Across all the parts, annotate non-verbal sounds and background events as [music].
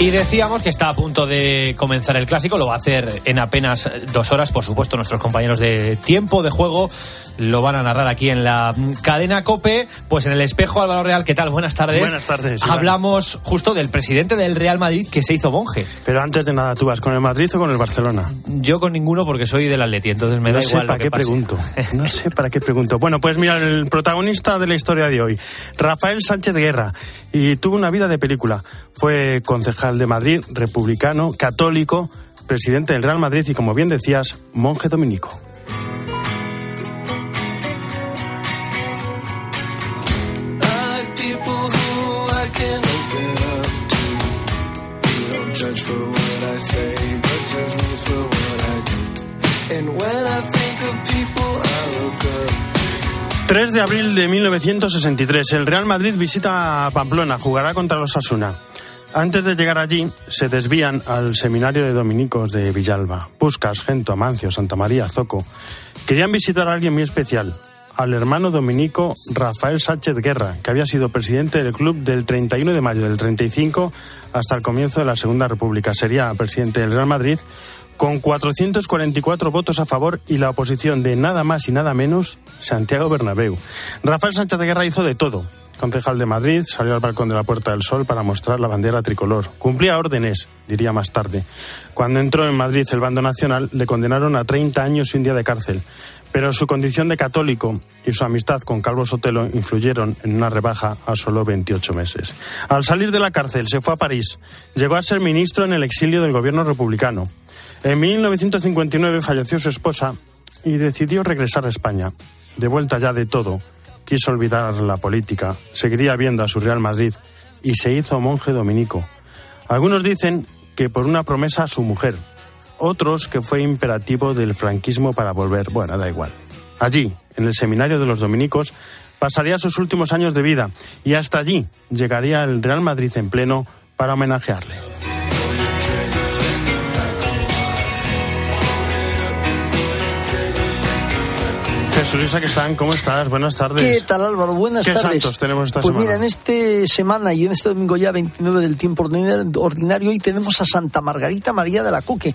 Y decíamos que está a punto de comenzar el clásico, lo va a hacer en apenas dos horas, por supuesto, nuestros compañeros de tiempo de juego lo van a narrar aquí en la cadena Cope, pues en el espejo Álvaro Real, ¿qué tal? Buenas tardes. Buenas tardes. Hablamos justo del presidente del Real Madrid que se hizo monje. Pero antes de nada, ¿tú vas con el Madrid o con el Barcelona? Yo con ninguno porque soy del Atleti, entonces me no da sé igual para lo qué pase. pregunto. [laughs] No sé para qué pregunto. Bueno, pues mira, el protagonista de la historia de hoy, Rafael Sánchez Guerra, y tuvo una vida de película. Fue concejal de Madrid, republicano, católico, presidente del Real Madrid y, como bien decías, monje dominico. 3 de abril de 1963, el Real Madrid visita a Pamplona, jugará contra los Asuna. Antes de llegar allí, se desvían al seminario de dominicos de Villalba. Puscas, Gento, Amancio, Santa María, Zoco. Querían visitar a alguien muy especial, al hermano dominico Rafael Sánchez Guerra, que había sido presidente del club del 31 de mayo del 35 hasta el comienzo de la Segunda República. Sería presidente del Real Madrid con 444 votos a favor y la oposición de nada más y nada menos Santiago Bernabéu. Rafael Sánchez de Guerra hizo de todo. Concejal de Madrid, salió al balcón de la Puerta del Sol para mostrar la bandera tricolor. Cumplía órdenes, diría más tarde. Cuando entró en Madrid el bando nacional, le condenaron a 30 años y un día de cárcel. Pero su condición de católico y su amistad con Calvo Sotelo influyeron en una rebaja a solo 28 meses. Al salir de la cárcel se fue a París. Llegó a ser ministro en el exilio del gobierno republicano. En 1959 falleció su esposa y decidió regresar a España. De vuelta ya de todo, quiso olvidar la política, seguiría viendo a su Real Madrid y se hizo monje dominico. Algunos dicen que por una promesa a su mujer, otros que fue imperativo del franquismo para volver. Bueno, da igual. Allí, en el seminario de los dominicos, pasaría sus últimos años de vida y hasta allí llegaría el Real Madrid en pleno para homenajearle. Están, ¿cómo estás? Buenas tardes. ¿Qué tal Álvaro? Buenas ¿Qué tardes. santos tenemos esta pues semana? mira, en esta semana y en este domingo ya 29 del tiempo ordinario, hoy tenemos a Santa Margarita María de la Coque,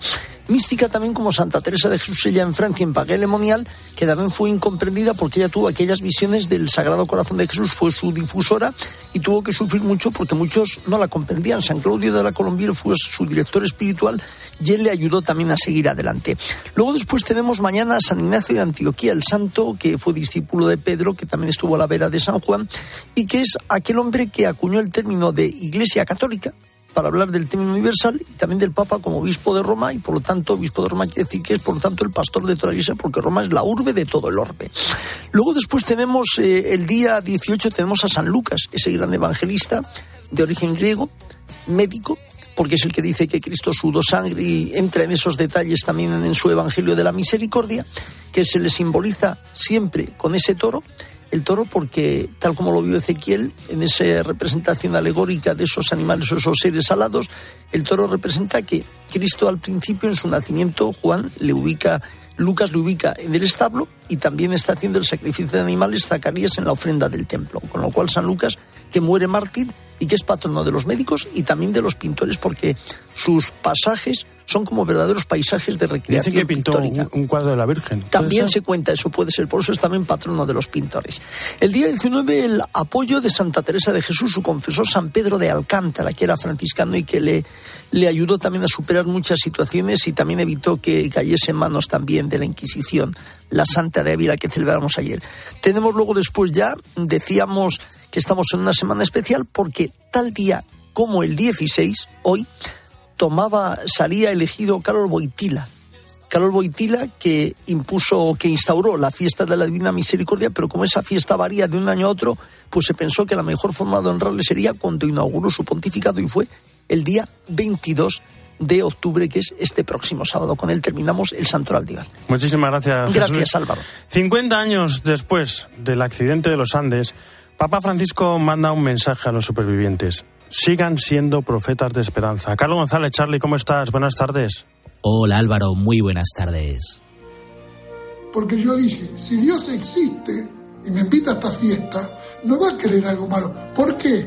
mística también como Santa Teresa de Jesús, ella en Francia, en Pagué Lemonial, que también fue incomprendida porque ella tuvo aquellas visiones del Sagrado Corazón de Jesús, fue su difusora y tuvo que sufrir mucho porque muchos no la comprendían. San Claudio de la Colombia fue su director espiritual y él le ayudó también a seguir adelante. Luego después tenemos mañana a San Ignacio de Antioquía, el santo que fue discípulo de Pedro, que también estuvo a la vera de San Juan, y que es aquel hombre que acuñó el término de Iglesia Católica para hablar del término universal y también del Papa como obispo de Roma y por lo tanto obispo de Roma quiere decir que es por lo tanto el pastor de toda la iglesia porque Roma es la urbe de todo el orbe. Luego después tenemos eh, el día 18 tenemos a San Lucas, ese gran evangelista de origen griego, médico, porque es el que dice que Cristo sudó sangre y entra en esos detalles también en su Evangelio de la Misericordia, que se le simboliza siempre con ese toro, el toro porque, tal como lo vio Ezequiel, en esa representación alegórica de esos animales esos seres alados, el toro representa que Cristo al principio en su nacimiento, Juan le ubica, Lucas le ubica en el establo y también está haciendo el sacrificio de animales Zacarías en la ofrenda del templo, con lo cual San Lucas, que muere mártir, y que es patrono de los médicos y también de los pintores porque sus pasajes son como verdaderos paisajes de recreación Dicen que pintó pictórica. un, un cuadro de la Virgen. ¿Puede También ser? se cuenta, eso puede ser, por eso es también patrono de los pintores. El día 19, el apoyo de Santa Teresa de Jesús, su confesor San Pedro de Alcántara, que era franciscano y que le, le ayudó también a superar muchas situaciones y también evitó que cayese en manos también de la Inquisición, la Santa de Ávila que celebramos ayer. Tenemos luego después ya, decíamos que estamos en una semana especial porque tal día como el 16, hoy, tomaba, salía elegido Carlos Boitila, Carlos Boitila que impuso, que instauró la fiesta de la Divina Misericordia, pero como esa fiesta varía de un año a otro, pues se pensó que la mejor forma de honrarle sería cuando inauguró su pontificado y fue el día 22 de octubre, que es este próximo sábado. Con él terminamos el Santoral Dival. Muchísimas gracias. Gracias, Jesús. Álvaro. 50 años después del accidente de los Andes, Papa Francisco manda un mensaje a los supervivientes. Sigan siendo profetas de esperanza. Carlos González, Charlie, ¿cómo estás? Buenas tardes. Hola Álvaro, muy buenas tardes. Porque yo dije, si Dios existe y me invita a esta fiesta, no va a querer algo malo. ¿Por qué?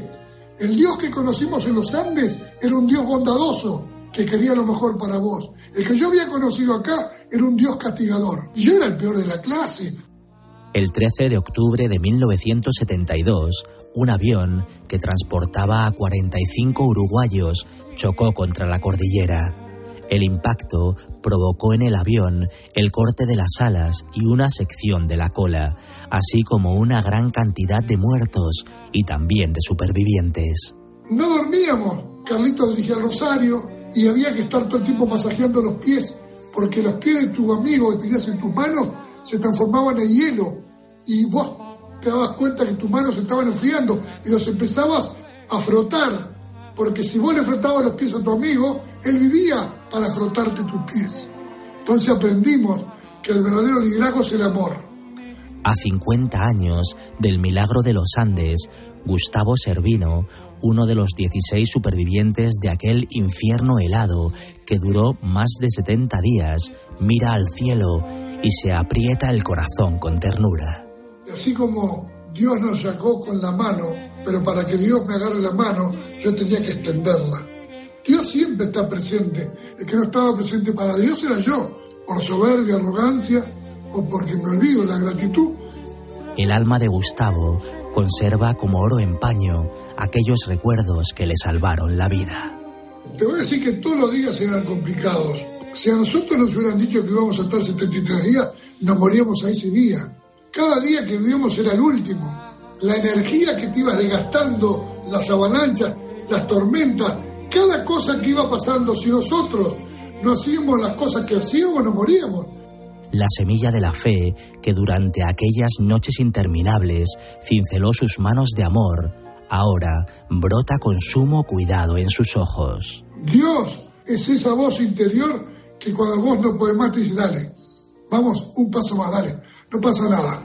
El Dios que conocimos en los Andes era un Dios bondadoso que quería lo mejor para vos. El que yo había conocido acá era un Dios castigador. Y yo era el peor de la clase. El 13 de octubre de 1972, un avión que transportaba a 45 uruguayos chocó contra la cordillera. El impacto provocó en el avión el corte de las alas y una sección de la cola, así como una gran cantidad de muertos y también de supervivientes. No dormíamos. Carlito dirigía el rosario y había que estar todo el tiempo masajeando los pies porque los pies de tu amigo que tenías en tus manos se transformaban en hielo y vos te dabas cuenta que tus manos se estaban enfriando y los empezabas a frotar porque si vos le frotabas los pies a tu amigo, él vivía para frotarte tus pies. Entonces aprendimos que el verdadero liderazgo es el amor. A 50 años del milagro de los Andes, Gustavo Servino, uno de los 16 supervivientes de aquel infierno helado que duró más de 70 días, mira al cielo y se aprieta el corazón con ternura. Así como Dios nos sacó con la mano, pero para que Dios me agarre la mano, yo tenía que extenderla. Dios siempre está presente. El que no estaba presente para Dios era yo, por soberbia, arrogancia o porque me olvido la gratitud. El alma de Gustavo conserva como oro en paño aquellos recuerdos que le salvaron la vida. Te voy a decir que todos los días eran complicados. Si a nosotros nos hubieran dicho que íbamos a estar 73 días, nos moríamos a ese día. Cada día que vivíamos era el último. La energía que te ibas desgastando, las avalanchas, las tormentas, cada cosa que iba pasando, si nosotros no hacíamos las cosas que hacíamos, nos moríamos. La semilla de la fe que durante aquellas noches interminables cinceló sus manos de amor, ahora brota con sumo cuidado en sus ojos. Dios es esa voz interior que cuando vos no podés más te dice, dale, vamos, un paso más, dale, no pasa nada.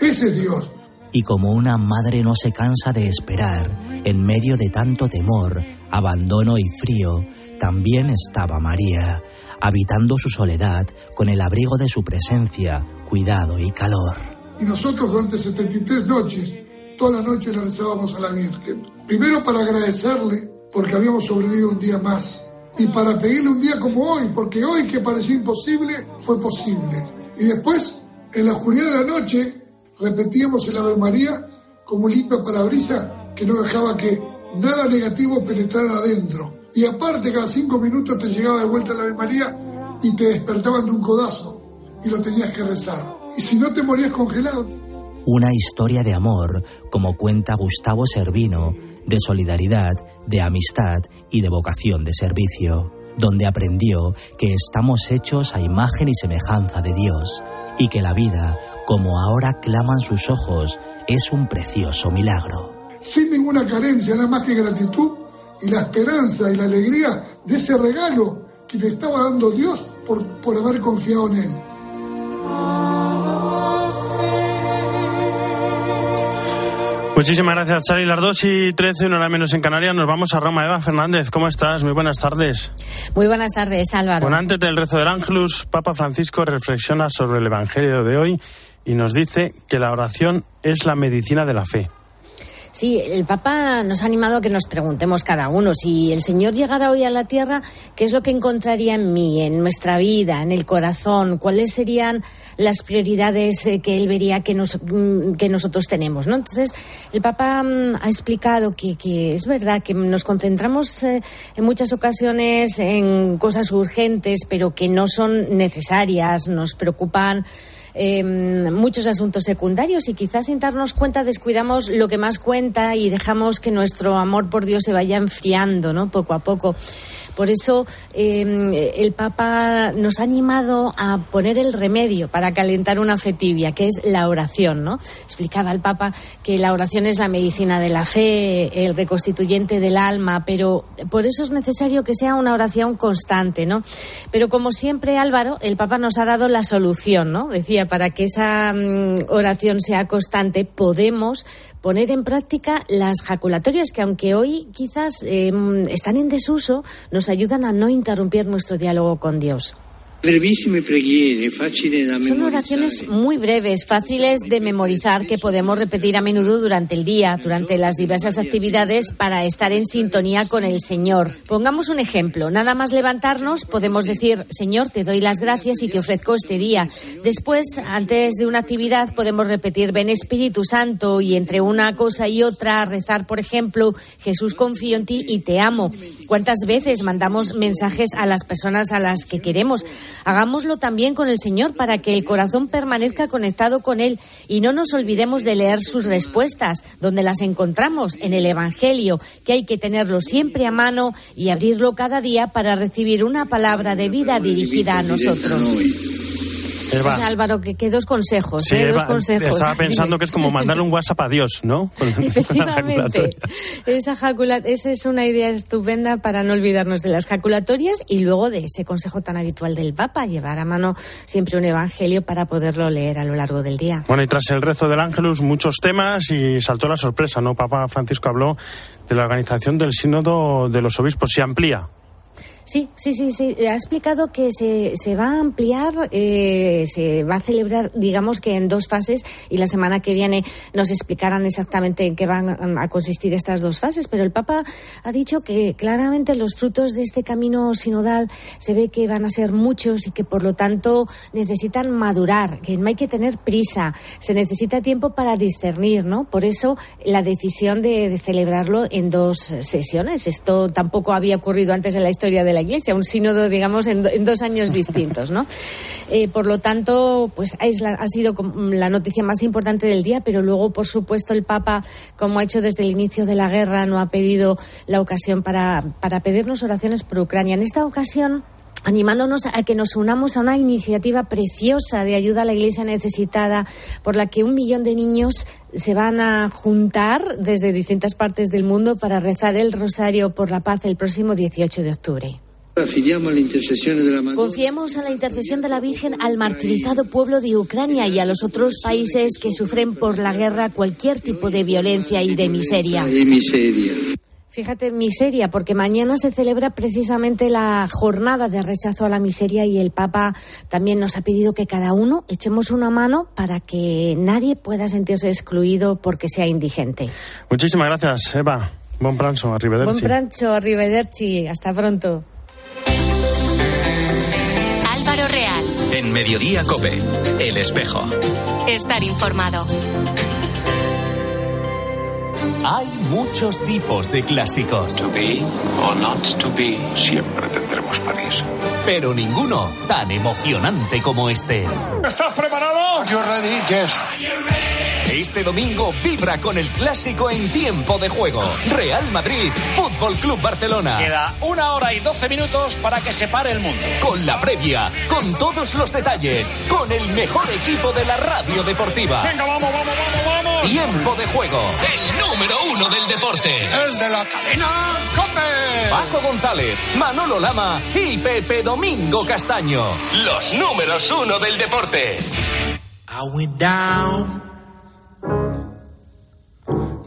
Ese es Dios. Y como una madre no se cansa de esperar, en medio de tanto temor, abandono y frío, también estaba María, habitando su soledad con el abrigo de su presencia, cuidado y calor. Y nosotros durante 73 noches, toda la noche le rezábamos a la Virgen. Primero para agradecerle porque habíamos sobrevivido un día más. Y para pedirle un día como hoy, porque hoy que parecía imposible, fue posible. Y después, en la oscuridad de la noche, repetíamos el Ave María como limpia parabrisa que no dejaba que nada negativo penetrara adentro. Y aparte, cada cinco minutos te llegaba de vuelta el Ave María y te despertaban de un codazo y lo tenías que rezar. Y si no te morías congelado, Una historia de amor, como cuenta Gustavo Servino, de solidaridad, de amistad y de vocación de servicio, donde aprendió que estamos hechos a imagen y semejanza de Dios y que la vida, como ahora claman sus ojos, es un precioso milagro. sin ninguna carencia, nada más que gratitud y la esperanza y la alegría de ese regalo que le estaba dando Dios por, por haber confiado en Él. Muchísimas gracias, Charlie. Las 2 y 13, una hora menos en Canarias. Nos vamos a Roma. Eva Fernández, ¿cómo estás? Muy buenas tardes. Muy buenas tardes, Álvaro. Bueno, antes del rezo del Ángelus, Papa Francisco reflexiona sobre el Evangelio de hoy y nos dice que la oración es la medicina de la fe. Sí, el Papa nos ha animado a que nos preguntemos cada uno si el Señor llegara hoy a la tierra, ¿qué es lo que encontraría en mí, en nuestra vida, en el corazón? ¿Cuáles serían las prioridades eh, que él vería que, nos- mm, que nosotros tenemos? ¿no? Entonces, el Papa mm, ha explicado que, que es verdad que nos concentramos eh, en muchas ocasiones en cosas urgentes, pero que no son necesarias, nos preocupan eh, muchos asuntos secundarios y quizás sin darnos cuenta descuidamos lo que más cuenta y dejamos que nuestro amor por Dios se vaya enfriando, ¿no? Poco a poco. Por eso eh, el Papa nos ha animado a poner el remedio para calentar una fe tibia, que es la oración, ¿no? Explicaba el Papa que la oración es la medicina de la fe, el reconstituyente del alma, pero por eso es necesario que sea una oración constante, ¿no? Pero como siempre, Álvaro, el Papa nos ha dado la solución, ¿no? Decía, para que esa mm, oración sea constante, podemos poner en práctica las jaculatorias que aunque hoy quizás eh, están en desuso, nos ayudan a no interrumpir nuestro diálogo con Dios. Son oraciones muy breves, fáciles de memorizar, que podemos repetir a menudo durante el día, durante las diversas actividades, para estar en sintonía con el Señor. Pongamos un ejemplo. Nada más levantarnos, podemos decir, Señor, te doy las gracias y te ofrezco este día. Después, antes de una actividad, podemos repetir, ven Espíritu Santo, y entre una cosa y otra, rezar, por ejemplo, Jesús, confío en ti y te amo. ¿Cuántas veces mandamos mensajes a las personas a las que queremos? Hagámoslo también con el Señor para que el corazón permanezca conectado con Él y no nos olvidemos de leer sus respuestas, donde las encontramos en el Evangelio, que hay que tenerlo siempre a mano y abrirlo cada día para recibir una palabra de vida dirigida a nosotros. Eva. Álvaro, que, que dos consejos, Sí, ¿eh? dos consejos. estaba pensando que es como mandarle un WhatsApp a Dios, ¿no? [laughs] Efectivamente. Esa, esa es una idea estupenda para no olvidarnos de las jaculatorias y luego de ese consejo tan habitual del Papa, llevar a mano siempre un evangelio para poderlo leer a lo largo del día. Bueno, y tras el rezo del Ángelus, muchos temas y saltó la sorpresa, ¿no? Papa Francisco habló de la organización del Sínodo de los Obispos. Se amplía. Sí, sí, sí, sí. Ha explicado que se, se va a ampliar, eh, se va a celebrar, digamos que en dos fases, y la semana que viene nos explicarán exactamente en qué van a consistir estas dos fases. Pero el Papa ha dicho que claramente los frutos de este camino sinodal se ve que van a ser muchos y que por lo tanto necesitan madurar, que no hay que tener prisa, se necesita tiempo para discernir, ¿no? Por eso la decisión de, de celebrarlo en dos sesiones. Esto tampoco había ocurrido antes en la historia de la Iglesia, un sínodo, digamos, en, do- en dos años distintos, ¿no? [laughs] Eh, por lo tanto, pues es la- ha sido la noticia más importante del día, pero luego, por supuesto, el Papa, como ha hecho desde el inicio de la guerra, no ha pedido la ocasión para, para pedirnos oraciones por Ucrania. En esta ocasión, animándonos a que nos unamos a una iniciativa preciosa de ayuda a la Iglesia necesitada, por la que un millón de niños se van a juntar desde distintas partes del mundo para rezar el rosario por la paz el próximo 18 de octubre. Confiemos en la intercesión de la Virgen al martirizado pueblo de Ucrania y a los otros países que sufren por la guerra cualquier tipo de violencia y de miseria. Miseria. Fíjate, miseria, porque mañana se celebra precisamente la jornada de rechazo a la miseria y el Papa también nos ha pedido que cada uno echemos una mano para que nadie pueda sentirse excluido porque sea indigente. Muchísimas gracias, Eva. Buen pranzo, arrivederci. Buen prancho, arrivederci, hasta pronto. En Mediodía Cope, El Espejo. Estar informado. Hay muchos tipos de clásicos. To be or not to be, siempre tendremos París. Pero ninguno tan emocionante como este. ¿Estás preparado? You're ready, yes. Este domingo vibra con el clásico en tiempo de juego. Real Madrid, Fútbol Club Barcelona. Queda una hora y doce minutos para que se pare el mundo. Con la previa, con todos los detalles, con el mejor equipo de la radio deportiva. Venga, vamos, vamos, vamos, vamos. Tiempo de juego. El número uno del deporte. El de la cadena Cope. Paco González, Manolo Lama y Pepe Domingo Castaño. Los números uno del deporte. I went down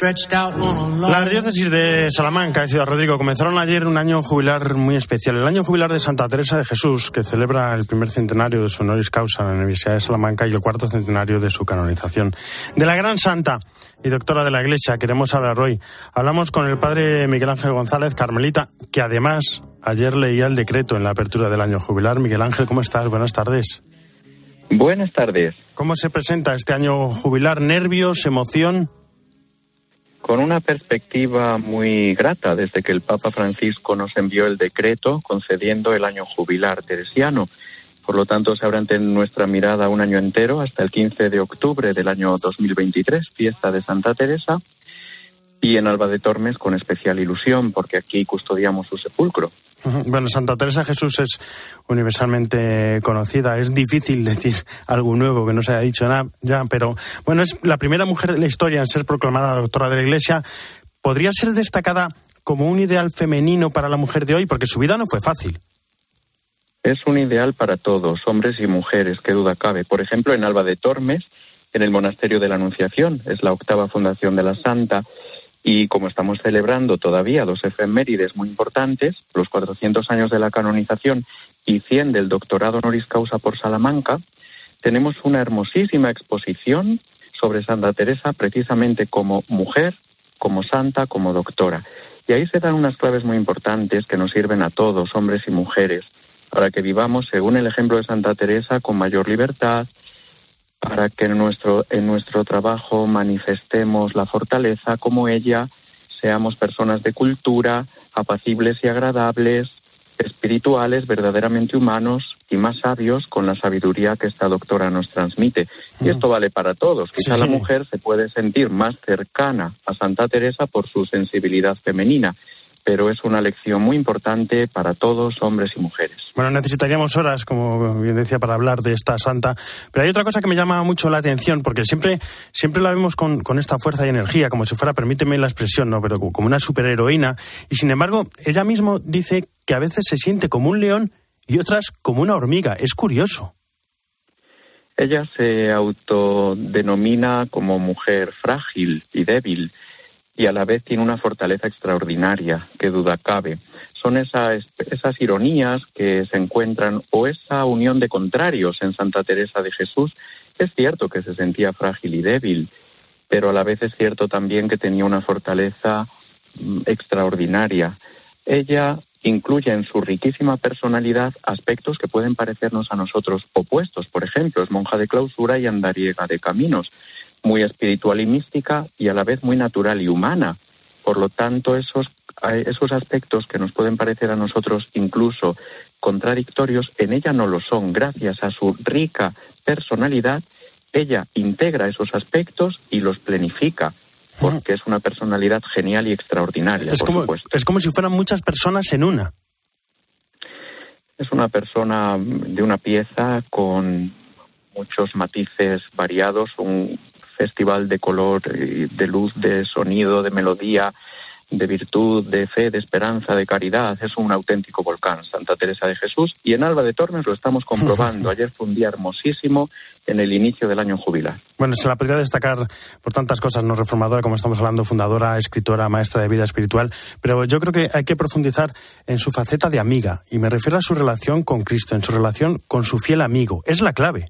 Stretched out on a long La diócesis de Salamanca, Ciudad Rodrigo, comenzaron ayer un año jubilar muy especial, el año jubilar de Santa Teresa de Jesús, que celebra el primer centenario de su honoris causa en la Universidad de Salamanca y el cuarto centenario de su canonización. De la gran santa y doctora de la Iglesia queremos hablar hoy. Hablamos con el padre Miguel Ángel González Carmelita, que además ayer leía el decreto en la apertura del año jubilar. Miguel Ángel, ¿cómo estás? Buenas tardes. Buenas tardes. ¿Cómo se presenta este año jubilar? ¿Nervios, emoción? Con una perspectiva muy grata desde que el Papa Francisco nos envió el decreto concediendo el año jubilar teresiano. Por lo tanto, se abre ante nuestra mirada un año entero hasta el 15 de octubre del año 2023, fiesta de Santa Teresa, y en Alba de Tormes con especial ilusión porque aquí custodiamos su sepulcro. Bueno, Santa Teresa Jesús es universalmente conocida. Es difícil decir algo nuevo que no se haya dicho nada ya, pero bueno, es la primera mujer de la historia en ser proclamada doctora de la Iglesia. ¿Podría ser destacada como un ideal femenino para la mujer de hoy? Porque su vida no fue fácil. Es un ideal para todos, hombres y mujeres, qué duda cabe. Por ejemplo, en Alba de Tormes, en el Monasterio de la Anunciación, es la octava fundación de la Santa, y como estamos celebrando todavía dos efemérides muy importantes, los 400 años de la canonización y 100 del doctorado honoris causa por Salamanca, tenemos una hermosísima exposición sobre Santa Teresa precisamente como mujer, como santa, como doctora. Y ahí se dan unas claves muy importantes que nos sirven a todos, hombres y mujeres, para que vivamos según el ejemplo de Santa Teresa con mayor libertad, para que en nuestro, en nuestro trabajo manifestemos la fortaleza como ella, seamos personas de cultura, apacibles y agradables, espirituales, verdaderamente humanos y más sabios con la sabiduría que esta doctora nos transmite. Y esto vale para todos. Quizá Sí. la mujer se puede sentir más cercana a Santa Teresa por su sensibilidad femenina, pero es una lección muy importante para todos, hombres y mujeres. Bueno, necesitaríamos horas, como bien decía, para hablar de esta santa. Pero hay otra cosa que me llama mucho la atención, porque siempre, siempre la vemos con, con esta fuerza y energía, como si fuera, permíteme la expresión, ¿no? Pero como una superheroína. Y sin embargo, ella mismo dice que a veces se siente como un león y otras como una hormiga. Es curioso. Ella se autodenomina como mujer frágil y débil y a la vez tiene una fortaleza extraordinaria, que duda cabe. Son esas, esas ironías que se encuentran o esa unión de contrarios en Santa Teresa de Jesús. Es cierto que se sentía frágil y débil, pero a la vez es cierto también que tenía una fortaleza mm, extraordinaria. Ella incluye en su riquísima personalidad aspectos que pueden parecernos a nosotros opuestos. Por ejemplo, es monja de clausura y andariega de caminos, muy espiritual y mística y a la vez muy natural y humana. Por lo tanto, esos, esos aspectos que nos pueden parecer a nosotros incluso contradictorios, en ella no lo son. Gracias a su rica personalidad, ella integra esos aspectos y los plenifica, porque es una personalidad genial y extraordinaria. Es por como, supuesto. es como si fueran muchas personas en una. Es una persona de una pieza con muchos matices variados, un festival de color, de luz, de sonido, de melodía, de virtud, de fe, de esperanza, de caridad. Es un auténtico volcán, Santa Teresa de Jesús. Y en Alba de Tormes lo estamos comprobando. [laughs] Ayer fue un día hermosísimo en el inicio del año jubilar. Bueno, se la podría destacar por tantas cosas, no reformadora, como estamos hablando, fundadora, escritora, maestra de vida espiritual, pero yo creo que hay que profundizar en su faceta de amiga, y me refiero a su relación con Cristo, en su relación con su fiel amigo. Es la clave.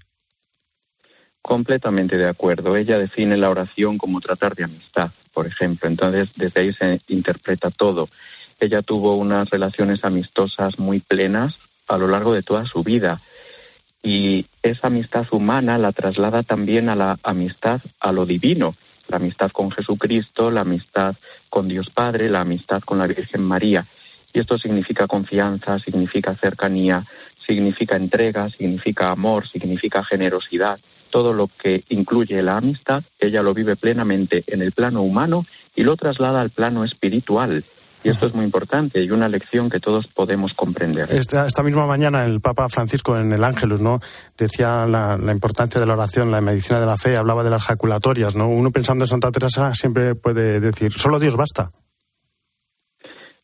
Completamente de acuerdo. Ella define la oración como tratar de amistad, por ejemplo. Entonces, desde ahí se interpreta todo. Ella tuvo unas relaciones amistosas muy plenas a lo largo de toda su vida. Y esa amistad humana la traslada también a la amistad a lo divino, la amistad con Jesucristo, la amistad con Dios Padre, la amistad con la Virgen María. Y esto significa confianza, significa cercanía, significa entrega, significa amor, significa generosidad. Todo lo que incluye la amistad, ella lo vive plenamente en el plano humano y lo traslada al plano espiritual. Y esto es muy importante y una lección que todos podemos comprender. Esta, esta misma mañana el Papa Francisco en el Ángelus, ¿no? Decía la, la importancia de la oración, la medicina de la fe, hablaba de las jaculatorias, ¿no? Uno pensando en Santa Teresa siempre puede decir, solo Dios basta.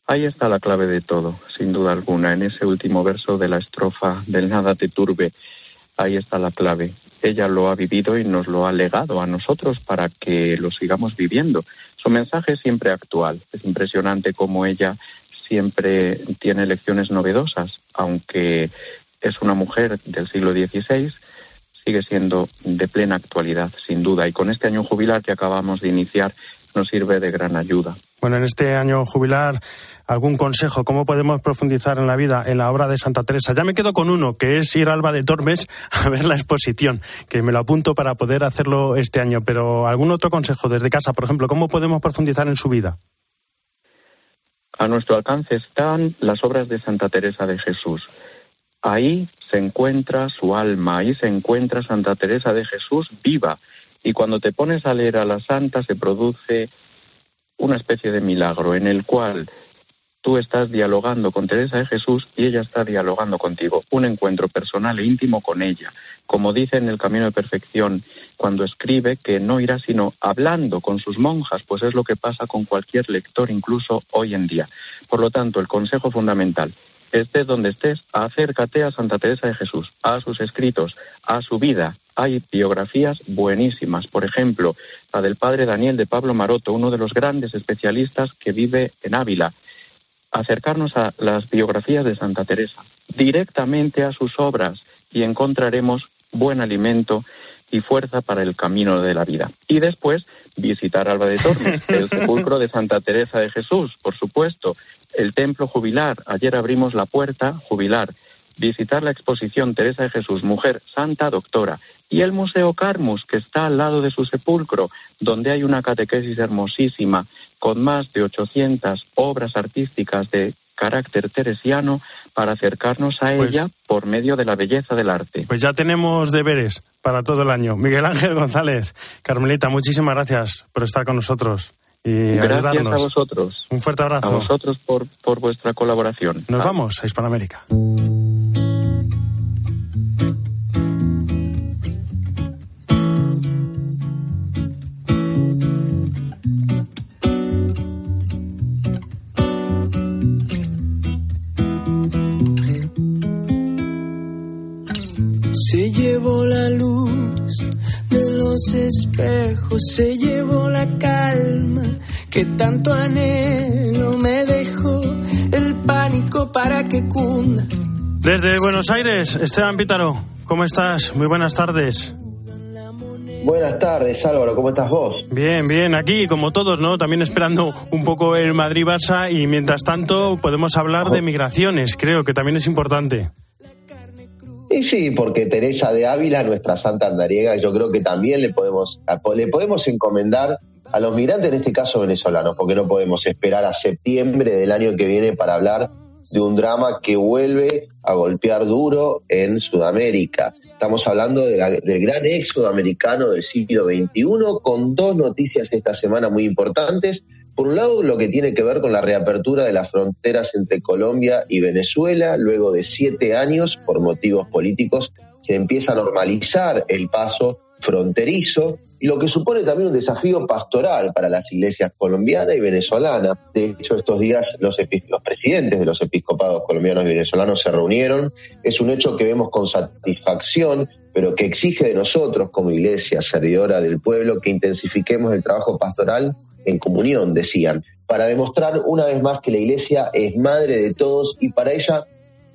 Ahí está la clave de todo, sin duda alguna. En ese último verso de la estrofa del nada te turbe, ahí está la clave. Ella lo ha vivido y nos lo ha legado a nosotros para que lo sigamos viviendo. Su mensaje es siempre actual. Es impresionante cómo ella siempre tiene lecciones novedosas, aunque es una mujer del siglo XVI, sigue siendo de plena actualidad, sin duda. Y con este año jubilar que acabamos de iniciar, nos sirve de gran ayuda. Bueno, en este año jubilar, ¿algún consejo? ¿Cómo podemos profundizar en la vida, en la obra de Santa Teresa? Ya me quedo con uno, que es ir a Alba de Tormes [laughs] a ver la exposición, que me lo apunto para poder hacerlo este año. Pero ¿algún otro consejo desde casa, por ejemplo? ¿Cómo podemos profundizar en su vida? A nuestro alcance están las obras de Santa Teresa de Jesús. Ahí se encuentra su alma, ahí se encuentra Santa Teresa de Jesús viva. Y cuando te pones a leer a la santa se produce una especie de milagro en el cual tú estás dialogando con Teresa de Jesús y ella está dialogando contigo. Un encuentro personal e íntimo con ella. Como dice en el Camino de Perfección, cuando escribe que no irá sino hablando con sus monjas, pues es lo que pasa con cualquier lector, incluso hoy en día. Por lo tanto, el consejo fundamental, estés donde estés, acércate a Santa Teresa de Jesús, a sus escritos, a su vida. Hay biografías buenísimas, por ejemplo, la del padre Daniel de Pablo Maroto, uno de los grandes especialistas que vive en Ávila. Acercarnos a las biografías de Santa Teresa, directamente a sus obras, y encontraremos buen alimento y fuerza para el camino de la vida. Y después visitar Alba de Tormes, [laughs] el sepulcro de Santa Teresa de Jesús, por supuesto, el templo jubilar. Ayer abrimos la puerta jubilar. Visitar la exposición Teresa de Jesús, mujer santa doctora, y el Museo Carmus, que está al lado de su sepulcro, donde hay una catequesis hermosísima, con más de 800 obras artísticas de carácter teresiano para acercarnos a Pues- ella por medio de la belleza del arte. Pues ya tenemos deberes para todo el año. Miguel Ángel [laughs] González, Carmelita, muchísimas gracias por estar con nosotros y Gracias ayudarnos. a vosotros. Un fuerte abrazo. A vosotros por, por vuestra colaboración. Nos Ah, vamos a Hispanoamérica. Los espejos, se llevó la calma que tanto anhelo, me dejó el pánico para que cunda. Desde Buenos Aires, Esteban Pítaro, ¿cómo estás? Muy buenas tardes. Buenas tardes, Álvaro, ¿cómo estás vos? Bien, bien, aquí como todos, ¿no? También esperando un poco el Madrid-Barça y mientras tanto podemos hablar de migraciones, creo que también es importante. Y sí, porque Teresa de Ávila, nuestra santa andariega, yo creo que también le podemos, le podemos encomendar a los migrantes, en este caso venezolanos, porque no podemos esperar a septiembre del año que viene para hablar de un drama que vuelve a golpear duro en Sudamérica. Estamos hablando de la- del gran éxodo americano del siglo XXI, con dos noticias esta semana muy importantes. Por un lado, lo que tiene que ver con la reapertura de las fronteras entre Colombia y Venezuela, luego de siete años, por motivos políticos, se empieza a normalizar el paso fronterizo y lo que supone también un desafío pastoral para las iglesias colombianas y venezolanas. De hecho, estos días los, los presidentes de los episcopados colombianos y venezolanos se reunieron. Es un hecho que vemos con satisfacción, pero que exige de nosotros como iglesia servidora del pueblo que intensifiquemos el trabajo pastoral en comunión, decían, para demostrar una vez más que la iglesia es madre de todos y para ella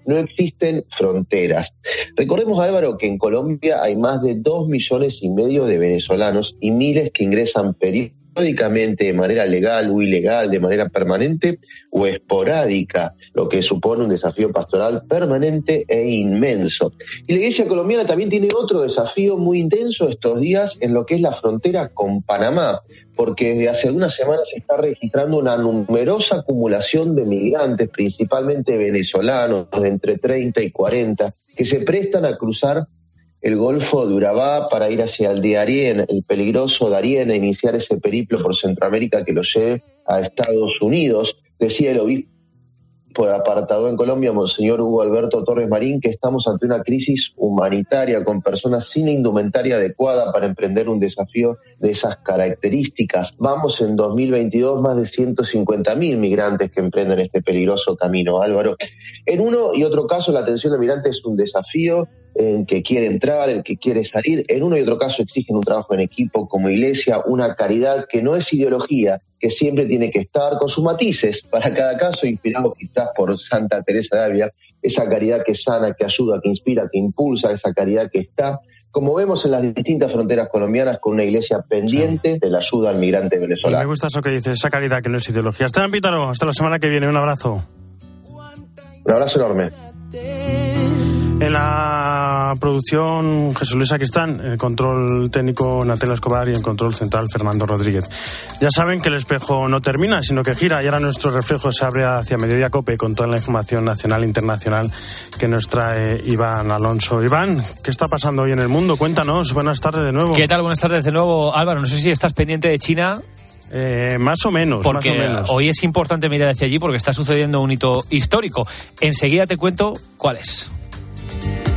no existen fronteras. Recordemos, Álvaro, que en Colombia hay más de dos millones y medio de venezolanos y miles que ingresan periódicamente de manera legal o ilegal, de manera permanente o esporádica, lo que supone un desafío pastoral permanente e inmenso. Y la Iglesia colombiana también tiene otro desafío muy intenso estos días en lo que es la frontera con Panamá, porque desde hace algunas semanas se está registrando una numerosa acumulación de migrantes, principalmente venezolanos, de entre 30 y 40, que se prestan a cruzar el Golfo de Urabá para ir hacia el de Arién, el peligroso Darién, e iniciar ese periplo por Centroamérica que lo lleve a Estados Unidos. Decía el obispo de apartado en Colombia, Monseñor Hugo Alberto Torres Marín, que estamos ante una crisis humanitaria con personas sin indumentaria adecuada para emprender un desafío de esas características. Vamos en 2022 más de 150 mil migrantes que emprenden este peligroso camino, Álvaro. En uno y otro caso, la atención del migrante es un desafío el que quiere entrar, el que quiere salir. En uno y otro caso exigen un trabajo en equipo como iglesia, una caridad que no es ideología, que siempre tiene que estar con sus matices para cada caso, inspirado quizás por Santa Teresa de Ávila, esa caridad que sana, que ayuda, que inspira, que impulsa, esa caridad que está, como vemos en las distintas fronteras colombianas, con una iglesia pendiente de la ayuda al migrante Y me venezolano. gusta eso que dices, esa caridad que no es ideología. Esteban Pítaro, hasta la semana que viene, un abrazo. Un abrazo enorme. En la producción Jesús Luis Aquistán, el control técnico Natela Escobar y el control central Fernando Rodríguez. Ya saben que el espejo no termina, sino que gira y ahora nuestro reflejo se abre hacia Mediodía Cope con toda la información nacional e internacional que nos trae Iván Alonso. Iván, ¿qué está pasando hoy en el mundo? Cuéntanos, buenas tardes de nuevo. ¿Qué tal? Buenas tardes de nuevo, Álvaro. No sé si estás pendiente de China. Eh, más o menos, porque más o menos. hoy es importante mirar hacia allí porque está sucediendo un hito histórico. Enseguida te cuento cuál es. Thank you.